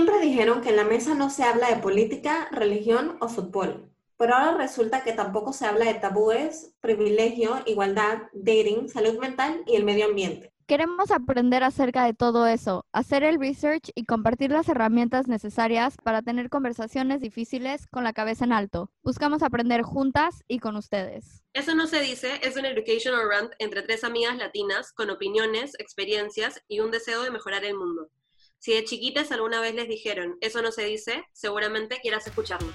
Siempre dijeron que en la mesa no se habla de política, religión o fútbol, pero ahora resulta que tampoco se habla de tabúes, privilegio, igualdad, dating, salud mental y el medio ambiente. Queremos aprender acerca de todo eso, hacer el research y compartir las herramientas necesarias para tener conversaciones difíciles con la cabeza en alto. Buscamos aprender juntas y con ustedes. Eso no se dice, es un educational rant entre tres amigas latinas con opiniones, experiencias y un deseo de mejorar el mundo. Si de chiquitas alguna vez les dijeron, eso no se dice, seguramente quieras escucharnos.